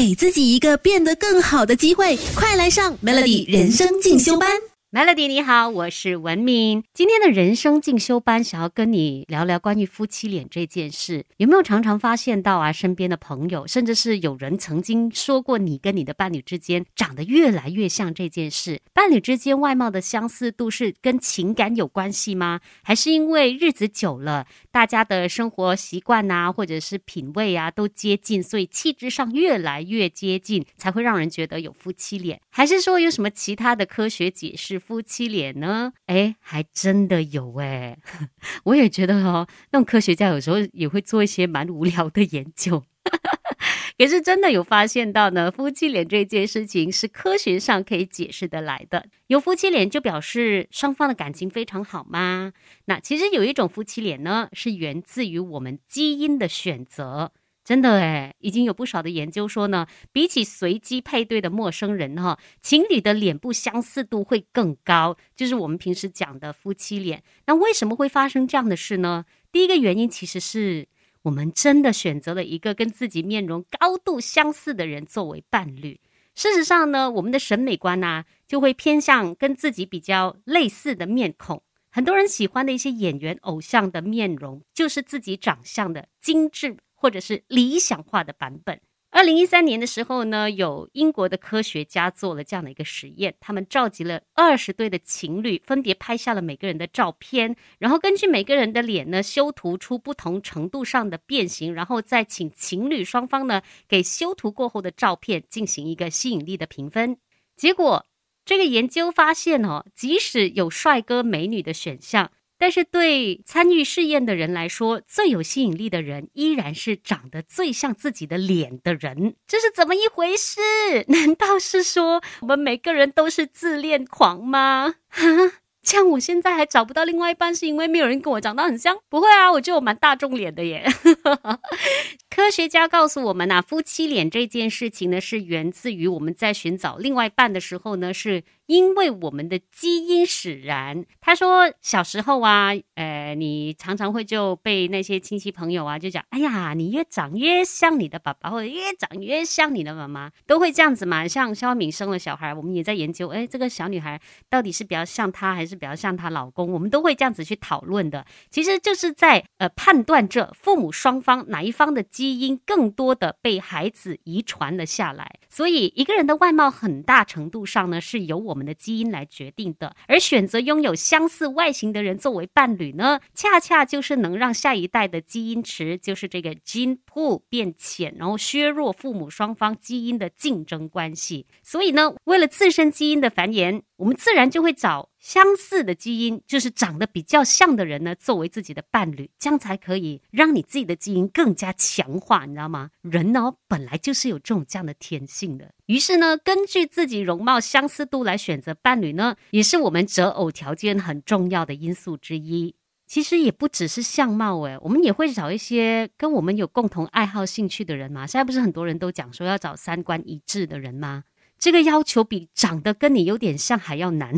给自己一个变得更好的机会，快来上 Melody 人生进修班。Melody 你好，我是文明。今天的人生进修班，想要跟你聊聊关于夫妻脸这件事。有没有常常发现到啊，身边的朋友，甚至是有人曾经说过，你跟你的伴侣之间长得越来越像这件事？伴侣之间外貌的相似度是跟情感有关系吗？还是因为日子久了，大家的生活习惯啊，或者是品味啊都接近，所以气质上越来越接近，才会让人觉得有夫妻脸？还是说有什么其他的科学解释？夫妻脸呢？哎，还真的有哎！我也觉得哦，那种科学家有时候也会做一些蛮无聊的研究，可是真的有发现到呢，夫妻脸这件事情是科学上可以解释得来的。有夫妻脸就表示双方的感情非常好吗？那其实有一种夫妻脸呢，是源自于我们基因的选择。真的诶，已经有不少的研究说呢，比起随机配对的陌生人哈，情侣的脸部相似度会更高，就是我们平时讲的夫妻脸。那为什么会发生这样的事呢？第一个原因其实是我们真的选择了一个跟自己面容高度相似的人作为伴侣。事实上呢，我们的审美观呢，就会偏向跟自己比较类似的面孔。很多人喜欢的一些演员、偶像的面容，就是自己长相的精致。或者是理想化的版本。二零一三年的时候呢，有英国的科学家做了这样的一个实验，他们召集了二十对的情侣，分别拍下了每个人的照片，然后根据每个人的脸呢修图出不同程度上的变形，然后再请情侣双方呢给修图过后的照片进行一个吸引力的评分。结果这个研究发现哦，即使有帅哥美女的选项。但是对参与试验的人来说，最有吸引力的人依然是长得最像自己的脸的人。这是怎么一回事？难道是说我们每个人都是自恋狂吗？像我现在还找不到另外一半，是因为没有人跟我长得很像？不会啊，我觉得我蛮大众脸的耶。科学家告诉我们呐，夫妻脸这件事情呢，是源自于我们在寻找另外一半的时候呢，是因为我们的基因使然。他说，小时候啊，呃，你常常会就被那些亲戚朋友啊，就讲，哎呀，你越长越像你的爸爸，或者越长越像你的妈妈，都会这样子嘛。像肖敏生了小孩，我们也在研究，哎，这个小女孩到底是比较像她，还是是比较像她老公？我们都会这样子去讨论的。其实就是在呃判断这父母双方哪一方的。基因更多的被孩子遗传了下来，所以一个人的外貌很大程度上呢是由我们的基因来决定的。而选择拥有相似外形的人作为伴侣呢，恰恰就是能让下一代的基因池，就是这个基因库变浅，然后削弱父母双方基因的竞争关系。所以呢，为了自身基因的繁衍，我们自然就会找。相似的基因就是长得比较像的人呢，作为自己的伴侣，这样才可以让你自己的基因更加强化，你知道吗？人呢本来就是有这种这样的天性的。于是呢，根据自己容貌相似度来选择伴侣呢，也是我们择偶条件很重要的因素之一。其实也不只是相貌诶，我们也会找一些跟我们有共同爱好、兴趣的人嘛。现在不是很多人都讲说要找三观一致的人吗？这个要求比长得跟你有点像还要难。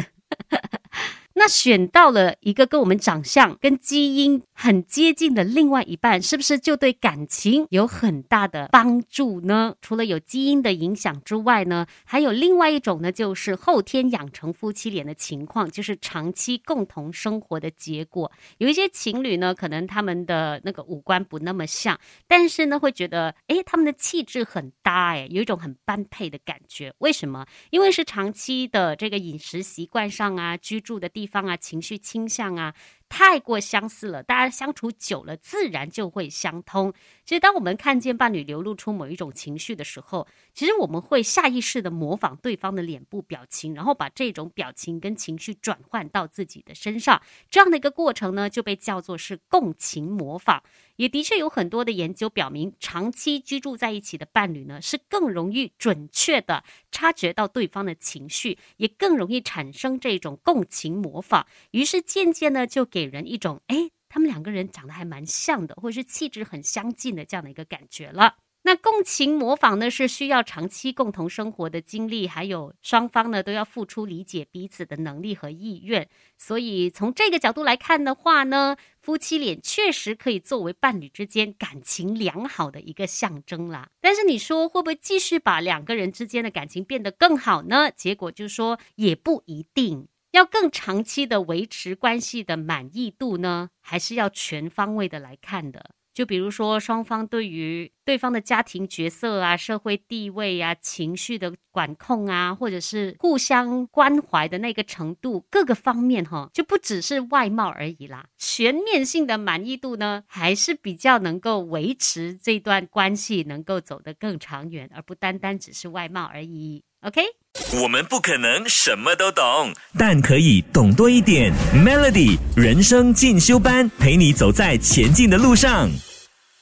那选到了一个跟我们长相、跟基因很接近的另外一半，是不是就对感情有很大的帮助呢？除了有基因的影响之外呢，还有另外一种呢，就是后天养成夫妻脸的情况，就是长期共同生活的结果。有一些情侣呢，可能他们的那个五官不那么像，但是呢，会觉得哎，他们的气质很搭，哎，有一种很般配的感觉。为什么？因为是长期的这个饮食习惯上啊，居住的地。地方啊，情绪倾向啊。太过相似了，大家相处久了，自然就会相通。其实，当我们看见伴侣流露出某一种情绪的时候，其实我们会下意识的模仿对方的脸部表情，然后把这种表情跟情绪转换到自己的身上。这样的一个过程呢，就被叫做是共情模仿。也的确有很多的研究表明，长期居住在一起的伴侣呢，是更容易准确的察觉到对方的情绪，也更容易产生这种共情模仿。于是，渐渐呢，就给。给人一种哎，他们两个人长得还蛮像的，或者是气质很相近的这样的一个感觉了。那共情模仿呢，是需要长期共同生活的经历，还有双方呢都要付出理解彼此的能力和意愿。所以从这个角度来看的话呢，夫妻脸确实可以作为伴侣之间感情良好的一个象征啦。但是你说会不会继续把两个人之间的感情变得更好呢？结果就说也不一定。要更长期的维持关系的满意度呢，还是要全方位的来看的。就比如说，双方对于对方的家庭角色啊、社会地位啊、情绪的管控啊，或者是互相关怀的那个程度，各个方面哈，就不只是外貌而已啦。全面性的满意度呢，还是比较能够维持这段关系能够走得更长远，而不单单只是外貌而已。OK，我们不可能什么都懂，但可以懂多一点。Melody 人生进修班，陪你走在前进的路上。